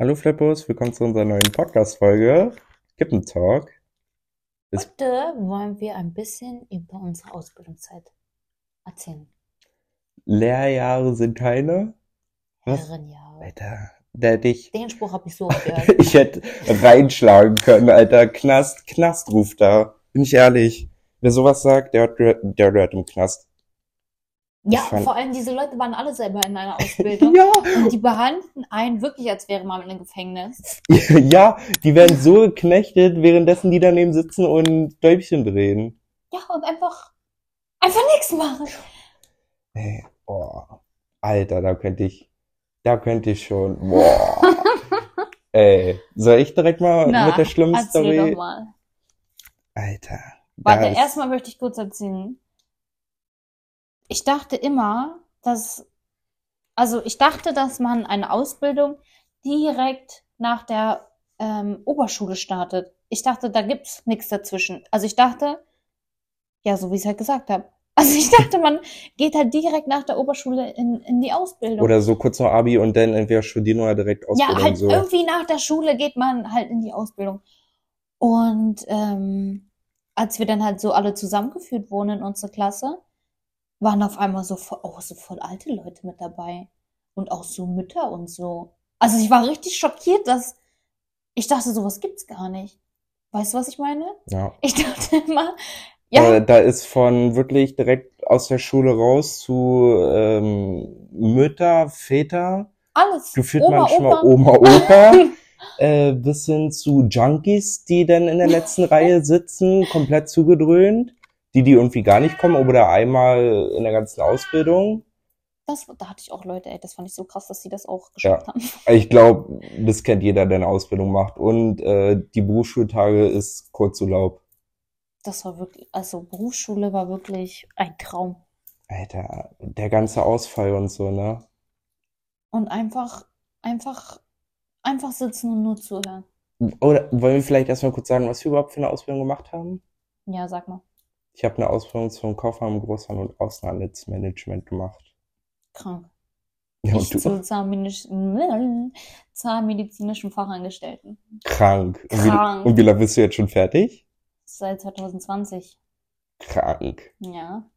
Hallo Flippos, willkommen zu unserer neuen Podcast-Folge Kippentalk. Ist- Heute wollen wir ein bisschen über unsere Ausbildungszeit erzählen. Lehrjahre sind keine. Was? Herrenjahre. Alter, da hätte ich, Den Spruch habe ich so oft gehört. ich hätte reinschlagen können, Alter. Knast, Knast ruft da. Bin ich ehrlich. Wer sowas sagt, der, der, der gehört im Knast. Ja, vor allem diese Leute waren alle selber in einer Ausbildung. Ja, Und die behandeln einen wirklich, als wäre man in einem Gefängnis. ja, die werden so geknechtet, währenddessen die daneben sitzen und Däubchen drehen. Ja, und einfach, einfach nichts machen. Ey, oh, Alter, da könnte ich, da könnte ich schon, boah. Ey, soll ich direkt mal Na, mit der schlimmen Story? doch mal. Alter. Warte, erstmal möchte ich kurz erzählen. Ich dachte immer, dass, also ich dachte, dass man eine Ausbildung direkt nach der ähm, Oberschule startet. Ich dachte, da gibt's nichts dazwischen. Also ich dachte, ja, so wie ich es halt gesagt habe. Also ich dachte, man geht halt direkt nach der Oberschule in, in die Ausbildung. Oder so kurz noch Abi und dann entweder studieren oder direkt Ja, Ausbildung halt so. irgendwie nach der Schule geht man halt in die Ausbildung. Und ähm, als wir dann halt so alle zusammengeführt wurden in unsere Klasse, waren auf einmal so voll, oh, so voll alte Leute mit dabei. Und auch so Mütter und so. Also ich war richtig schockiert, dass ich dachte, sowas gibt's gar nicht. Weißt du, was ich meine? Ja. Ich dachte immer, ja, Äh, da ist von wirklich direkt aus der Schule raus zu ähm, Mütter, Väter, alles. gefühlt Oma, manchmal. Oma, Opa, äh, bis hin zu Junkies, die dann in der letzten Reihe sitzen, komplett zugedröhnt, die, die irgendwie gar nicht kommen, oder einmal in der ganzen Ausbildung. Das, da hatte ich auch Leute, ey, das fand ich so krass, dass sie das auch geschafft haben. Ich glaube, das kennt jeder, der eine Ausbildung macht. Und äh, die Berufsschultage ist Kurzurlaub. Das war wirklich, also Berufsschule war wirklich ein Traum. Alter, der ganze Ausfall und so, ne? Und einfach, einfach, einfach sitzen und nur zuhören. Oder wollen wir vielleicht erstmal kurz sagen, was wir überhaupt für eine Ausbildung gemacht haben? Ja, sag mal. Ich habe eine Ausbildung zum Kaufmann, Großhandel und Außenhandelsmanagement gemacht. Krank. Ja, ich und du? zu zahnmedizinischen, zahnmedizinischen Fachangestellten. Krank. Und wie, Krank. und wie lange bist du jetzt schon fertig? Seit 2020. Krank. Ja.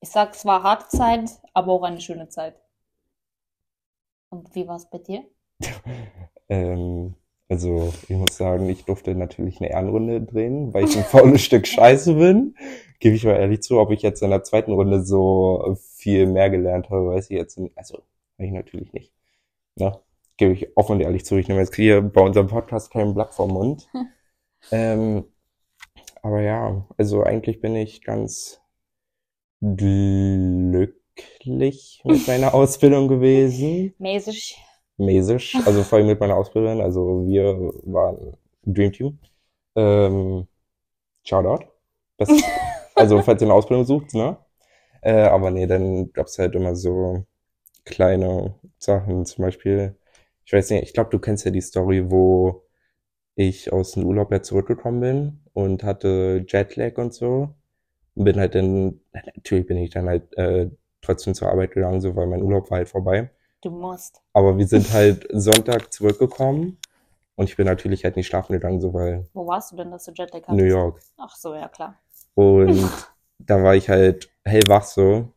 Ich sag, es war harte Zeit, aber auch eine schöne Zeit. Und wie war es bei dir? Ähm, also, ich muss sagen, ich durfte natürlich eine Ehrenrunde drehen, weil ich ein faules Stück Scheiße bin. Gebe ich mal ehrlich zu, ob ich jetzt in der zweiten Runde so viel mehr gelernt habe, weiß ich jetzt nicht. Also, ich natürlich nicht. Ne? Gebe ich offen und ehrlich zu. Ich nehme jetzt hier bei unserem Podcast kein Blatt vom Mund. ähm, aber ja, also eigentlich bin ich ganz glücklich mit meiner Ausbildung gewesen Mäßig. Mäßig, also vor allem mit meiner Ausbilderin, also wir waren Dream Team. Ähm, Shoutout. Das, also falls ihr eine Ausbildung sucht, ne? Äh, aber nee, dann gab's halt immer so kleine Sachen, zum Beispiel, ich weiß nicht, ich glaube, du kennst ja die Story, wo ich aus dem Urlaub ja zurückgekommen bin und hatte Jetlag und so. Und bin halt dann, natürlich bin ich dann halt äh, trotzdem zur Arbeit gegangen, so weil mein Urlaub war halt vorbei. Du musst. Aber wir sind halt Sonntag zurückgekommen und ich bin natürlich halt nicht schlafen gegangen, so weil Wo warst du denn, dass du Jetlag hattest? New York. Ach so, ja klar. Und da war ich halt hellwach so.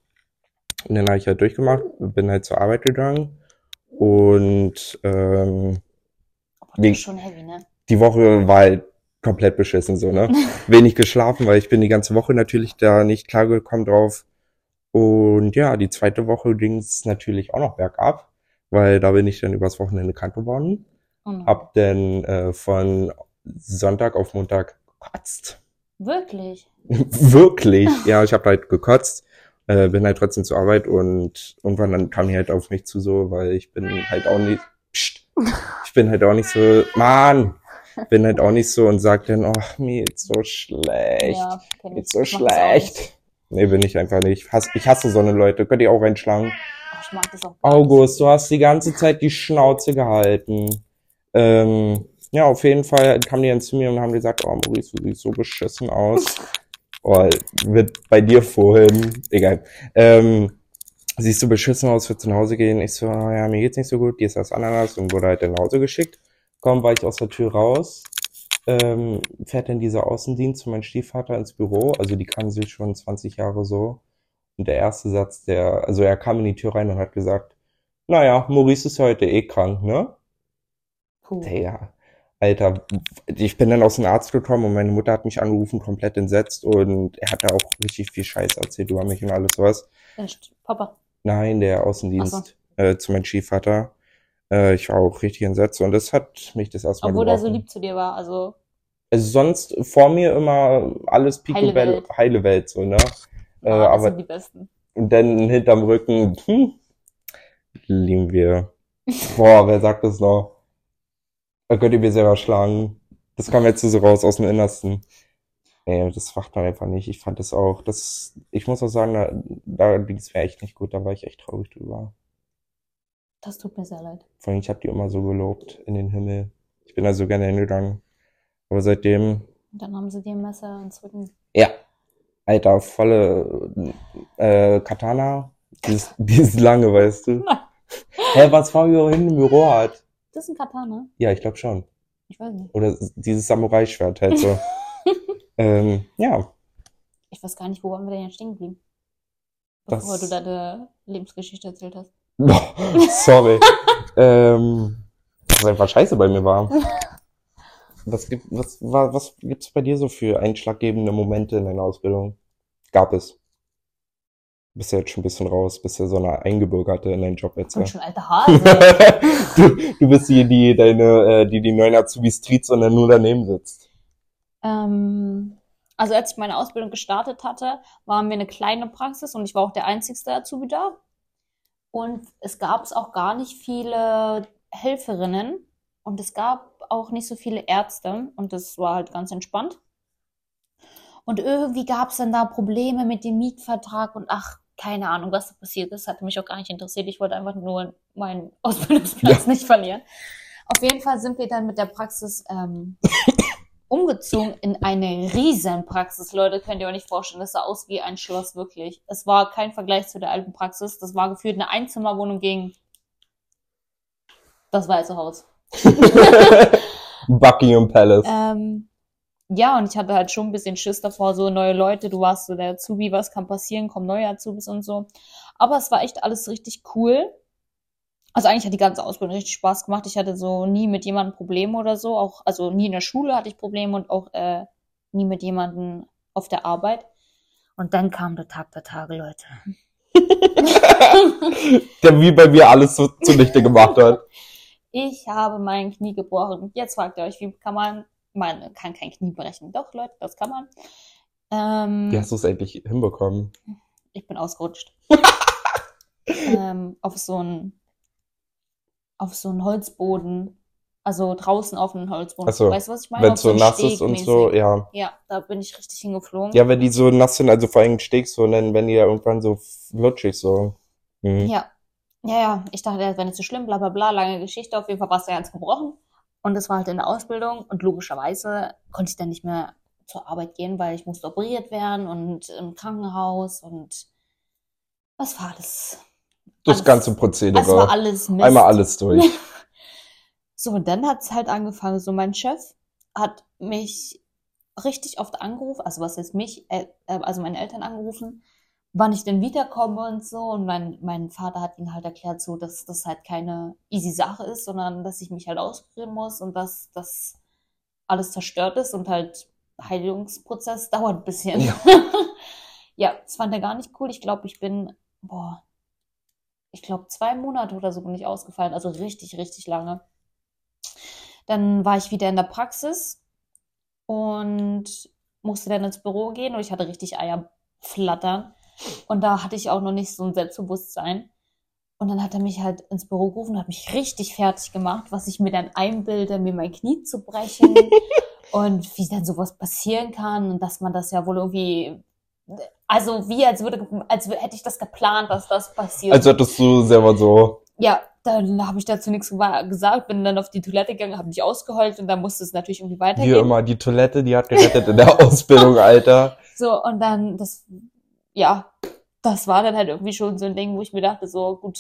Und dann habe ich halt durchgemacht, bin halt zur Arbeit gegangen und ähm, Aber schon heavy, ne? die Woche war halt komplett beschissen so, ne? Wenig geschlafen, weil ich bin die ganze Woche natürlich da nicht klargekommen drauf. Und ja, die zweite Woche ging es natürlich auch noch bergab, weil da bin ich dann übers Wochenende krank geworden. Oh nein. Hab dann äh, von Sonntag auf Montag gekotzt. Wirklich? Wirklich. Ja, ich habe halt gekotzt, äh, bin halt trotzdem zur Arbeit und irgendwann dann kam die halt auf mich zu so, weil ich bin halt auch nicht, pst, ich bin halt auch nicht so, Mann, bin halt auch nicht so und sag dann, oh, mir ist so schlecht, Ja, mir ist so schlecht. Nee, bin ich einfach nicht. Ich hasse, ich hasse so eine Leute. Könnt ihr auch reinschlagen? Ach, ich auch. August, du hast die ganze Zeit die Schnauze gehalten. Ähm, ja, auf jeden Fall kamen die dann zu mir und haben gesagt, oh Maurice, du siehst so beschissen aus. Oh, wird bei dir vorhin, egal. Ähm, siehst du beschissen aus, du nach Hause gehen? Ich so, ja, mir geht's nicht so gut, die ist das Ananas und wurde halt dann nach Hause geschickt. Komm, war ich aus der Tür raus, ähm, fährt dann dieser Außendienst von meinem Stiefvater ins Büro, also die kannten sich schon 20 Jahre so. Und der erste Satz, der, also er kam in die Tür rein und hat gesagt, naja, Maurice ist heute eh krank, ne? Puh. Ja, Alter, ich bin dann aus dem Arzt gekommen und meine Mutter hat mich angerufen, komplett entsetzt und er hat da auch richtig viel Scheiß erzählt über mich und alles was. Echt? Papa. Nein, der Außendienst äh, zu meinem Stiefvater. Äh, ich war auch richtig entsetzt und das hat mich das erstmal Obwohl er so gebrochen. lieb zu dir war. Also, Also sonst vor mir immer alles Heile Picobello, Welt. heile Welt, so, ne? Äh, ja, das aber sind die Besten. und dann hinterm Rücken, hm, lieben wir. Boah, wer sagt das noch? Da könnt ihr mir selber schlagen. Das kam jetzt so raus aus dem Innersten. Nee, das macht man einfach nicht. Ich fand das auch, das, ich muss auch sagen, da, da ging's mir echt nicht gut. Da war ich echt traurig drüber. Das tut mir sehr leid. Vor allem, ich habe die immer so gelobt in den Himmel. Ich bin da so gerne hingegangen. Aber seitdem, Und dann haben sie dir ein Messer ins Rücken. ja, Alter, volle äh, Katana. Dieses, dieses lange, weißt du. Hä, was Fabio hinten im Büro hat? Das ist ein Katana. Ja, ich glaube schon. Ich weiß nicht. Oder dieses Samurai-Schwert halt so. ähm, ja, Ich weiß gar nicht, wo waren wir denn jetzt stehen geblieben? Das- Bevor du deine Lebensgeschichte erzählt hast. Sorry. ähm, es einfach scheiße bei mir war. Was gibt, was, was, was gibt's bei dir so für einschlaggebende Momente in deiner Ausbildung? Gab es? Bist ja jetzt schon ein bisschen raus, bist ja so eine Eingebürgerte in deinen Job jetzt. Und Ja. schon alter Hase. du, du bist die, die deine, äh, die die neuen Azubis tritt, sondern nur daneben sitzt. ähm, also als ich meine Ausbildung gestartet hatte, waren wir eine kleine Praxis und ich war auch der einzigste Azubi da. Und es gab es auch gar nicht viele Helferinnen und es gab auch nicht so viele Ärzte und das war halt ganz entspannt. Und irgendwie gab es dann da Probleme mit dem Mietvertrag und ach, keine Ahnung, was da passiert ist, hatte mich auch gar nicht interessiert. Ich wollte einfach nur meinen Ausbildungsplatz nicht verlieren. Auf jeden Fall sind wir dann mit der Praxis ähm, umgezogen in eine riesen Praxis. Leute, könnt ihr euch nicht vorstellen, das sah aus wie ein Schloss, wirklich. Es war kein Vergleich zu der alten Praxis. Das war gefühlt eine Einzimmerwohnung gegen das Weiße Haus. Buckingham Palace. Ähm, ja, und ich hatte halt schon ein bisschen Schiss davor, so neue Leute, du warst so der Azubi, was kann passieren, kommen neue Azubis und so. Aber es war echt alles richtig cool. Also eigentlich hat die ganze Ausbildung richtig Spaß gemacht. Ich hatte so nie mit jemandem Probleme oder so. Auch, also nie in der Schule hatte ich Probleme und auch äh, nie mit jemandem auf der Arbeit. Und dann kam der Tag der Tage, Leute. Der wie bei mir alles so zunichte gemacht hat. Ich habe mein Knie gebrochen. Jetzt fragt ihr euch, wie kann man, man kann kein Knie brechen. Doch, Leute, das kann man. Ähm, Wie hast du es endlich hinbekommen? Ich bin ausgerutscht. ähm, auf so einen auf so einen Holzboden. Also draußen auf einen Holzboden. Ach so, weißt du, was ich meine? Wenn es so einen nass Steg ist und so, ja. Ja, da bin ich richtig hingeflogen. Ja, wenn die so nass sind, also vor allem Steaks, so, dann werden die ja irgendwann so flutschig, so. Mhm. Ja. Ja, ja. Ich dachte, das wäre nicht so schlimm, bla bla bla, lange Geschichte. Auf jeden Fall war es ja ganz gebrochen. Und das war halt in der Ausbildung. Und logischerweise konnte ich dann nicht mehr zur Arbeit gehen, weil ich musste operiert werden und im Krankenhaus und was war das? Das Alles- ganze Es war Prozedere. alles Mist. Einmal alles durch. So, und dann hat's halt angefangen. So, mein Chef hat mich richtig oft angerufen, also was jetzt mich, äh, äh, also meine Eltern angerufen, wann ich denn wiederkomme und so. Und mein, mein Vater hat ihnen halt erklärt, so, dass das halt keine easy Sache ist, sondern dass ich mich halt auskurieren muss und dass das alles zerstört ist und halt Heilungsprozess dauert ein bisschen. Ja. ja, das fand er gar nicht cool. Ich glaube, ich bin, boah, ich glaube, zwei Monate oder so bin ich ausgefallen, also richtig, richtig lange. Dann war ich wieder in der Praxis und musste dann ins Büro gehen und ich hatte richtig Eier flattern. Und da hatte ich auch noch nicht so ein Selbstbewusstsein. Und dann hat er mich halt ins Büro gerufen, hat mich richtig fertig gemacht, was ich mir dann einbilde, mir mein Knie zu brechen und wie dann sowas passieren kann und dass man das ja wohl irgendwie, also wie als würde, als hätte ich das geplant, dass das passiert. Also hattest du selber so. Ja, dann habe ich dazu nichts gesagt, bin dann auf die Toilette gegangen, habe mich ausgeheult und dann musste es natürlich irgendwie Wie weitergehen. immer, die Toilette, die hat gerettet in der Ausbildung, Alter. So, und dann das, ja, das war dann halt irgendwie schon so ein Ding, wo ich mir dachte, so, gut,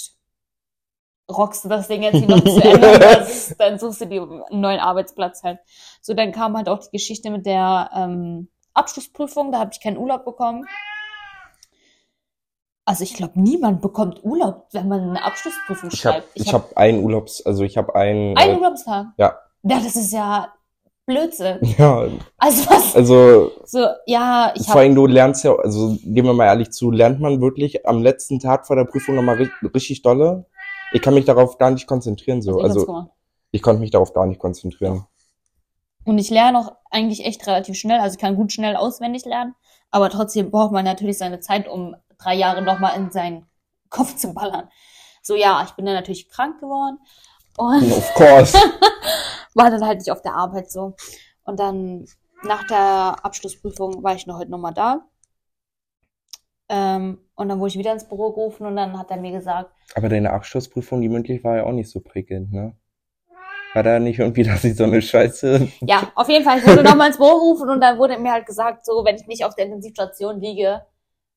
rockst du das Ding jetzt hier noch zu Ende, das, dann suchst du dir einen neuen Arbeitsplatz halt. So, dann kam halt auch die Geschichte mit der ähm, Abschlussprüfung, da habe ich keinen Urlaub bekommen. Also ich glaube, niemand bekommt Urlaub, wenn man eine Abschlussprüfung Ich habe schreibt. ich hab einen Urlaubs, also ich habe einen, einen äh, Urlaubstag. ja. Ja, das ist ja Blödsinn. ja, Also was? also So, ja, ich vor habe allem du lernst ja, also gehen wir mal ehrlich zu, lernt man wirklich am letzten Tag vor der Prüfung nochmal ri richtig dolle? Ich kann mich darauf gar nicht konzentrieren so, also ich konnte mich darauf gar nicht konzentrieren. Und ich lerne auch eigentlich echt relativ schnell, also ich kann gut schnell auswendig lernen, aber trotzdem braucht man natürlich seine Zeit, um drei Jahre nochmal in seinen Kopf zu ballern. So, ja, ich bin dann natürlich krank geworden und Of course. war dann halt nicht auf der Arbeit so. Und dann nach der Abschlussprüfung war ich noch heute nochmal da. Ähm, und dann wurde ich wieder ins Büro gerufen und dann hat er mir gesagt, Aber deine Abschlussprüfung, die mündlich war ja auch nicht so prickelnd, ne? War da nicht irgendwie, dass ich so eine Scheiße. ja, auf jeden Fall, ich wurde nochmal ins Büro gerufen und dann wurde mir halt gesagt, so, wenn ich nicht auf der Intensivstation liege,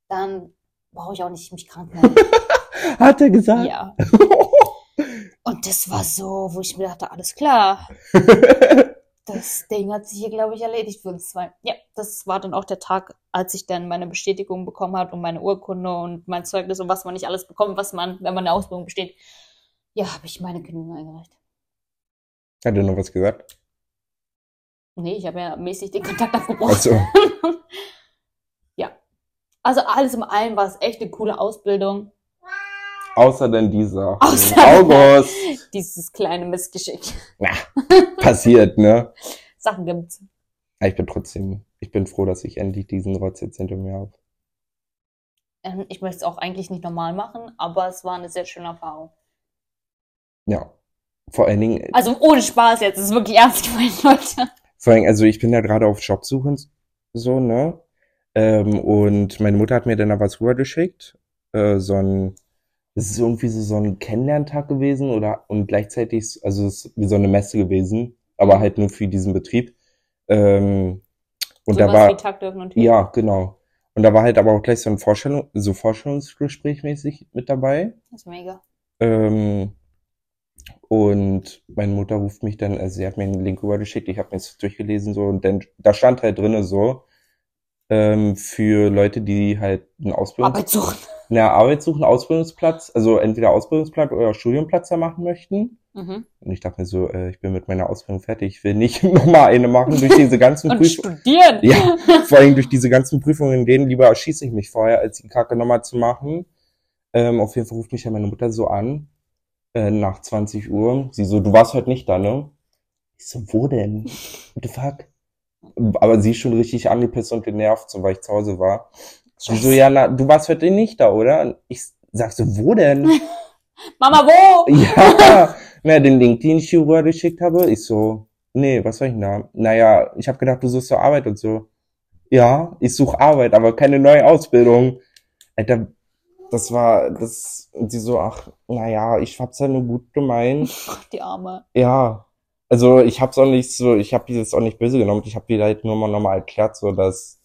dann brauche ich auch nicht mich krank melden. Hat er gesagt? Ja. Und das war so, wo ich mir dachte, alles klar, das Ding hat sich hier, glaube ich, erledigt für uns zwei. Ja, das war dann auch der Tag, als ich dann meine Bestätigung bekommen habe und meine Urkunde und mein Zeugnis und was man nicht alles bekommt, was man, wenn man eine Ausbildung besteht. Ja, habe ich meine Kündigung eingereicht. Hat er noch was gesagt? Nee, ich habe ja mäßig den Kontakt abgebrochen. Also. Also alles in allem war es echt eine coole Ausbildung. außer denn dieser. Außer- August. Dieses kleine Missgeschick. Na, passiert, ne? Sachen gibt's. Ich bin trotzdem, ich bin froh, dass ich endlich diesen Rotz jetzt hinter mir habe. Ähm, Ich möchte es auch eigentlich nicht normal machen, aber es war eine sehr schöne Erfahrung. Ja. Vor allen Dingen, Also ohne Spaß jetzt, es ist wirklich ernst gemeint, Leute. vor allen Dingen, also ich bin ja gerade auf Jobsuche so, ne? Ähm, und meine Mutter hat mir dann da was rübergeschickt. Äh, so ein, es ist irgendwie so, so ein Kennenlerntag gewesen oder und gleichzeitig, also es ist wie so eine Messe gewesen, aber halt nur für diesen Betrieb. Ähm, und da Sowas war, wie Tag und. Ja, genau. Und da war halt aber auch gleich so ein Vorstellung, so Vorstellungsgespräch mäßig mit dabei. Das ist mega. Ähm, und meine Mutter ruft mich dann, also sie hat mir einen Link rübergeschickt, ich habe mir das durchgelesen so und dann, da stand halt drinne so, ähm, für Leute, die halt einen Ausbildungs Arbeit suchen. eine Arbeit suchen, Ausbildungsplatz, also entweder Ausbildungsplatz oder Studienplatz da machen möchten. Mhm. Und ich dachte mir so, äh, ich bin mit meiner Ausbildung fertig, ich will nicht nochmal eine machen durch diese ganzen Und Prüfungen. studieren. Ja, vor allem durch diese ganzen Prüfungen gehen, lieber erschieße ich mich vorher, als die Kacke nochmal zu machen. Ähm, auf jeden Fall ruft mich ja meine Mutter so an, äh, nach 20 Uhr. Sie so, du warst heute nicht da, ne? Ich so, wo denn? What the fuck? Aber sie ist schon richtig angepisst und genervt, so weil ich zu Hause war. Sie so, ja, na, du warst heute nicht da, oder? Und ich sag so, wo denn? Mama, wo? Ja, na, den Link, den ich hier rüber geschickt habe, ich so, nee, was soll ich denn da? Naja, ich habe gedacht, du suchst so Arbeit und so. Ja, ich suche Arbeit, aber keine neue Ausbildung. Alter, das war, das, und sie so, ach, naja, ich hab's ja nur gut gemeint. Die Arme. Ja, also ich hab's auch nicht so, ich hab dieses auch nicht böse genommen. Ich hab dir halt nur mal nochmal erklärt, so dass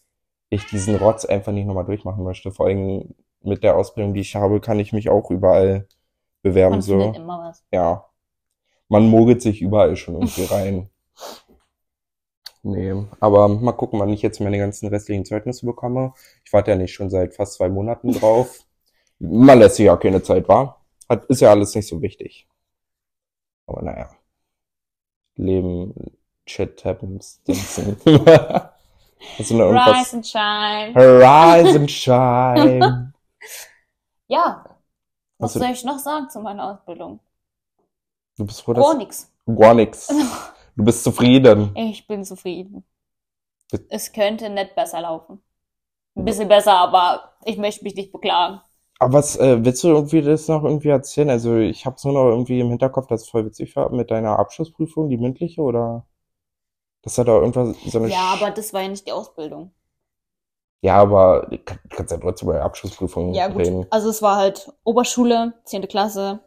ich diesen Rotz einfach nicht nochmal durchmachen möchte. Vor allem mit der Ausbildung, die ich habe, kann ich mich auch überall bewerben, Man so. immer was. Ja. Man mogelt sich überall schon irgendwie rein. Nee, aber mal gucken, wann ich jetzt meine ganzen restlichen Zeugnisse bekomme. Ich warte ja nicht schon seit fast zwei Monaten drauf. Man lässt sich ja keine Zeit, wahr? Hat, ist ja alles nicht so wichtig. Aber naja. Leben, Shit happens, Dingsen. Hast du noch? Rise and shine. Horizon Shine. Ja. Was du- soll ich noch sagen zu meiner Ausbildung? Du bist froh, Gar dass... nichts. Gar nix. Du bist zufrieden. Ich bin zufrieden. Es könnte nicht besser laufen. Ein bisschen besser, aber ich möchte mich nicht beklagen. Aber was, äh, willst du irgendwie das noch irgendwie erzählen? Also ich hab's nur noch irgendwie im Hinterkopf, dass es voll witzig war mit deiner Abschlussprüfung, die mündliche, oder? Das hat da irgendwas, so eine Ja, Sch- aber das war ja nicht die Ausbildung. Ja, aber du kann- kannst ja trotzdem über Abschlussprüfung Ja, gut. reden. Also es war halt Oberschule, zehnte Klasse.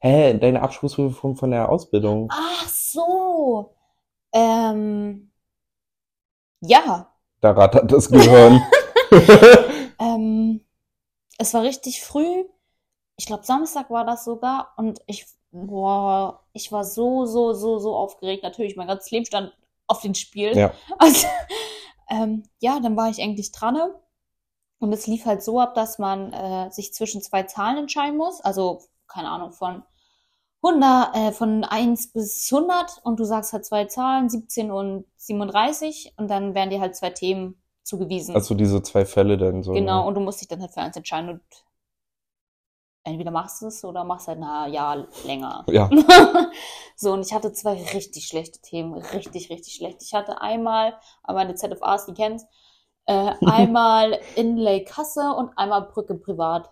Hä, deine Abschlussprüfung von der Ausbildung? Ach so. Ähm, ja. Da rattert das Gehirn. Ähm, es war richtig früh. Ich glaube, Samstag war das sogar. Und ich, boah, ich war so, so, so, so aufgeregt. Natürlich, mein ganzes Leben stand auf dem Spiel. Ja. Also, ähm, ja, dann war ich eigentlich dran. Und es lief halt so ab, dass man äh, sich zwischen zwei Zahlen entscheiden muss. Also, keine Ahnung, von 100, äh, von 1 bis 100 und du sagst halt zwei Zahlen, 17 und 37 und dann werden dir halt zwei Themen zugewiesen. Also diese zwei Fälle dann so. genau, ne? und du musst dich dann halt für eins entscheiden und entweder machst du es oder machst halt ein Jahr länger. Ja. so, und ich hatte zwei richtig schlechte Themen, richtig, richtig schlecht. Ich hatte einmal, aber meine ZFAs, die kennt, äh, einmal Inlay Kasse und einmal Brücke privat.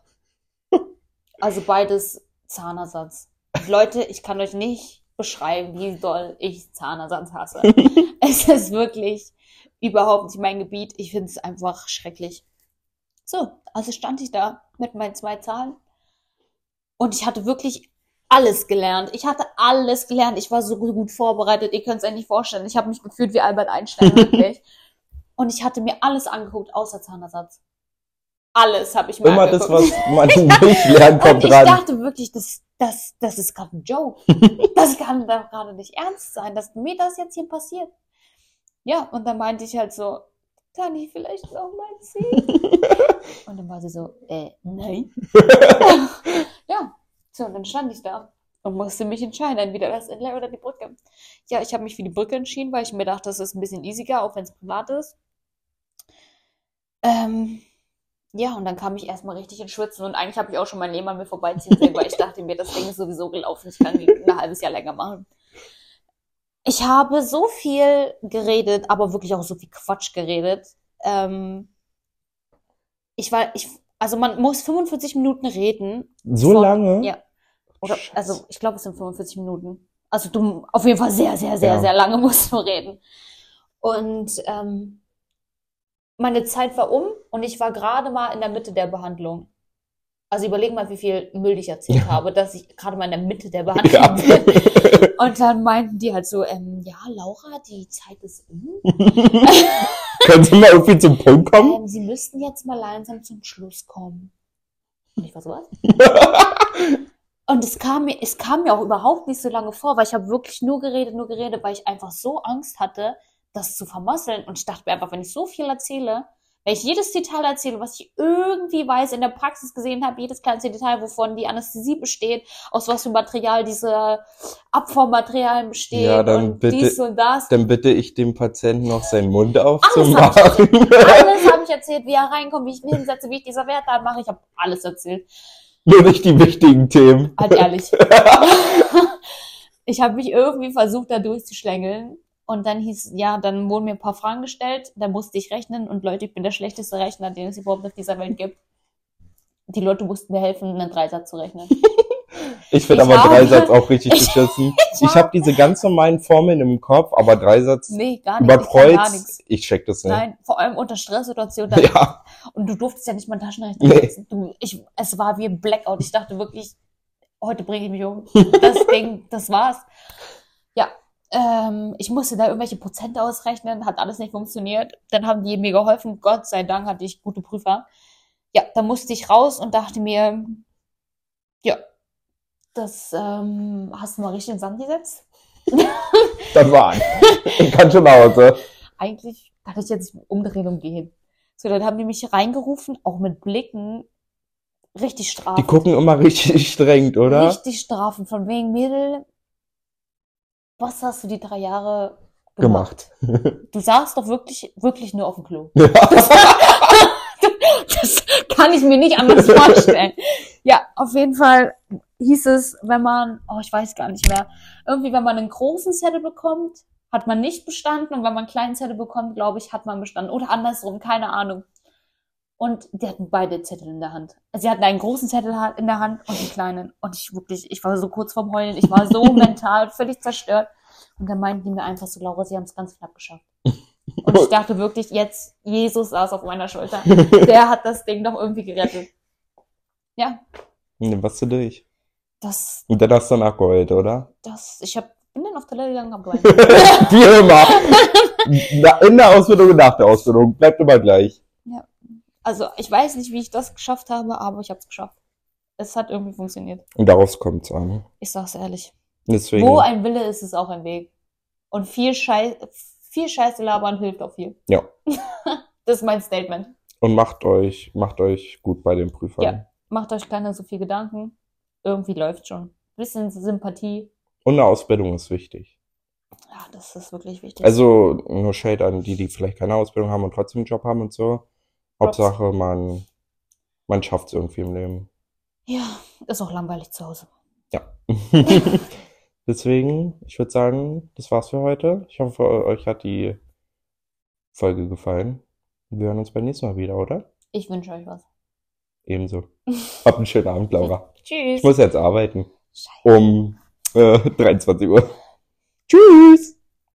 Also beides Zahnersatz. Leute, ich kann euch nicht beschreiben, wie doll ich Zahnersatz hasse. es ist wirklich überhaupt nicht mein Gebiet. Ich finde es einfach schrecklich. So, also stand ich da mit meinen zwei Zahlen und ich hatte wirklich alles gelernt. Ich hatte alles gelernt. Ich war so gut vorbereitet. Ihr könnt es euch nicht vorstellen. Ich habe mich gefühlt wie Albert Einstein, wirklich. und ich hatte mir alles angeguckt, außer Zahnersatz. Alles habe ich mir Immer das, angeguckt. was man nicht lernt, kommt ich dran. dachte wirklich, das, das, das ist gerade ein Joke. Das kann doch gerade nicht ernst sein, dass mir das jetzt hier passiert. Ja, und dann meinte ich halt so, kann ich vielleicht noch mal ziehen? Und dann war sie so, äh, nein. ja, so, und dann stand ich da und musste mich entscheiden, entweder das Inlay oder die Brücke. Ja, ich habe mich für die Brücke entschieden, weil ich mir dachte, das ist ein bisschen easiger, auch wenn es privat ist. Ähm, ja, und dann kam ich erstmal richtig in Schwitzen und eigentlich habe ich auch schon mein Leben an mir vorbeiziehen sehen, weil ich dachte mir, das Ding ist sowieso gelaufen, ich kann ein halbes Jahr länger machen. Ich habe so viel geredet, aber wirklich auch so viel Quatsch geredet. Ähm, ich war, ich, also man muss 45 Minuten reden. So Von- lange? Ja. Oder, Scheiße. also ich glaube, es sind 45 Minuten. Also du, auf jeden Fall sehr, sehr, sehr, Ja. sehr lange musst du reden. Und ähm, meine Zeit war um und ich war gerade mal in der Mitte der Behandlung. Also überleg mal, wie viel Müll ich erzählt Ja. habe, dass ich gerade mal in der Mitte der Behandlung Ja. bin. Und dann meinten die halt so, ähm, ja, Laura, die Zeit ist um. Können Sie mal irgendwie zum Punkt kommen? Ähm, Sie müssten jetzt mal langsam zum Schluss kommen. Und ich war so, was? Und es kam mir, es kam mir auch überhaupt nicht so lange vor, weil ich habe wirklich nur geredet, nur geredet, weil ich einfach so Angst hatte, das zu vermasseln. Und ich dachte mir einfach, wenn ich so viel erzähle, wenn ich jedes Detail erzähle, was ich irgendwie weiß, in der Praxis gesehen habe, jedes kleinste Detail, wovon die Anästhesie besteht, aus was für Material diese Abformmaterialien bestehen Ja, dann und bitte- dies und das. Dann bitte ich dem Patienten noch seinen Mund aufzumachen. Alles habe ich erzählt, wie er reinkommt, wie ich ihn hinsetze, wie ich dieser Wert mache. Ich habe alles erzählt. Nur nicht die wichtigen Themen. Halt ehrlich. ich habe mich irgendwie versucht, da durchzuschlängeln. Und dann hieß, ja, dann wurden mir ein paar Fragen gestellt, da musste ich rechnen und Leute, ich bin der schlechteste Rechner, den es überhaupt auf dieser Welt gibt. Die Leute mussten mir helfen, einen Dreisatz zu rechnen. Ich finde Ich aber Dreisatz auch richtig Ich- beschissen. ich Ich habe- diese ganz normalen Formeln im Kopf, aber Dreisatz Nee, gar nicht. Ich gar überkreuzt, nichts. ich check das nicht. Nein, vor allem unter Stresssituationen. Ja, Und du durftest ja nicht mal Taschenrechner Nee. benutzen. Du, ich, es war wie ein Blackout. Ich dachte wirklich, heute bringe ich mich um. Das Ding, das war's. Ja, ähm, ich musste da irgendwelche Prozente ausrechnen, hat alles nicht funktioniert. Dann haben die mir geholfen. Gott sei Dank hatte ich gute Prüfer. Ja, da musste ich raus und dachte mir, ja, das ähm, hast du mal richtig in den Sand gesetzt. das war's. Ich kann schon nach Hause. eigentlich kann ich jetzt umdrehen und gehen. So, dann haben die mich reingerufen, auch mit Blicken, richtig Die strafend. gucken immer richtig streng, oder? Richtig strafend, von wegen Mädel, was hast du die drei Jahre Gemacht. Du saßt doch wirklich, wirklich nur auf dem Klo. Ja. Das kann ich mir nicht anders vorstellen. Ja, auf jeden Fall hieß es, wenn man, oh, ich weiß gar nicht mehr, irgendwie, wenn man einen großen Zettel bekommt, hat man nicht bestanden und wenn man einen kleinen Zettel bekommt, glaube ich, hat man bestanden. Oder andersrum, keine Ahnung. Und die hatten beide Zettel in der Hand. Also sie hatten einen großen Zettel in der Hand und einen kleinen. Und ich wirklich, ich war so kurz vorm Heulen, ich war so mental völlig zerstört. Und dann meinten die mir einfach so, Laura, sie haben es ganz knapp geschafft. Und ich dachte wirklich, jetzt, Jesus saß auf meiner Schulter. Der hat das Ding doch irgendwie gerettet. Ja, Dann warst du durch. das, Und dann hast du danach geheult, oder? das, ich hab, bin dann auf Toilette gegangen, hab geweint. Wie immer. In der Ausbildung und nach der Ausbildung. Bleibt immer gleich. Also ich weiß nicht, wie ich das geschafft habe, aber ich habe es geschafft. Es hat irgendwie funktioniert. Und darauf kommt es an. Ich sag's ehrlich. Deswegen, Wo ein Wille ist, ist auch ein Weg. Und viel, Schei viel Scheiße labern hilft auch viel. Ja. das ist mein Statement. und macht euch, macht euch gut bei den Prüfern. Ja. Macht euch keine so viel Gedanken. Irgendwie läuft schon. Bisschen Sympathie. Und eine Ausbildung ist wichtig. Ja, das ist wirklich wichtig. Also nur Shade an die, die vielleicht keine Ausbildung haben und trotzdem einen Job haben und so. Hauptsache, man, man schafft es irgendwie im Leben. ja, ist auch langweilig zu Hause. Ja. Deswegen, ich würde sagen, das war's für heute. Ich hoffe, euch hat die Folge gefallen. Wir hören uns beim nächsten Mal wieder, oder? Ich wünsche euch was. Ebenso. Habt einen schönen Abend, Laura. Tschüss. Ich muss jetzt arbeiten. Scheiße. Um äh, 23 Uhr. Tschüss!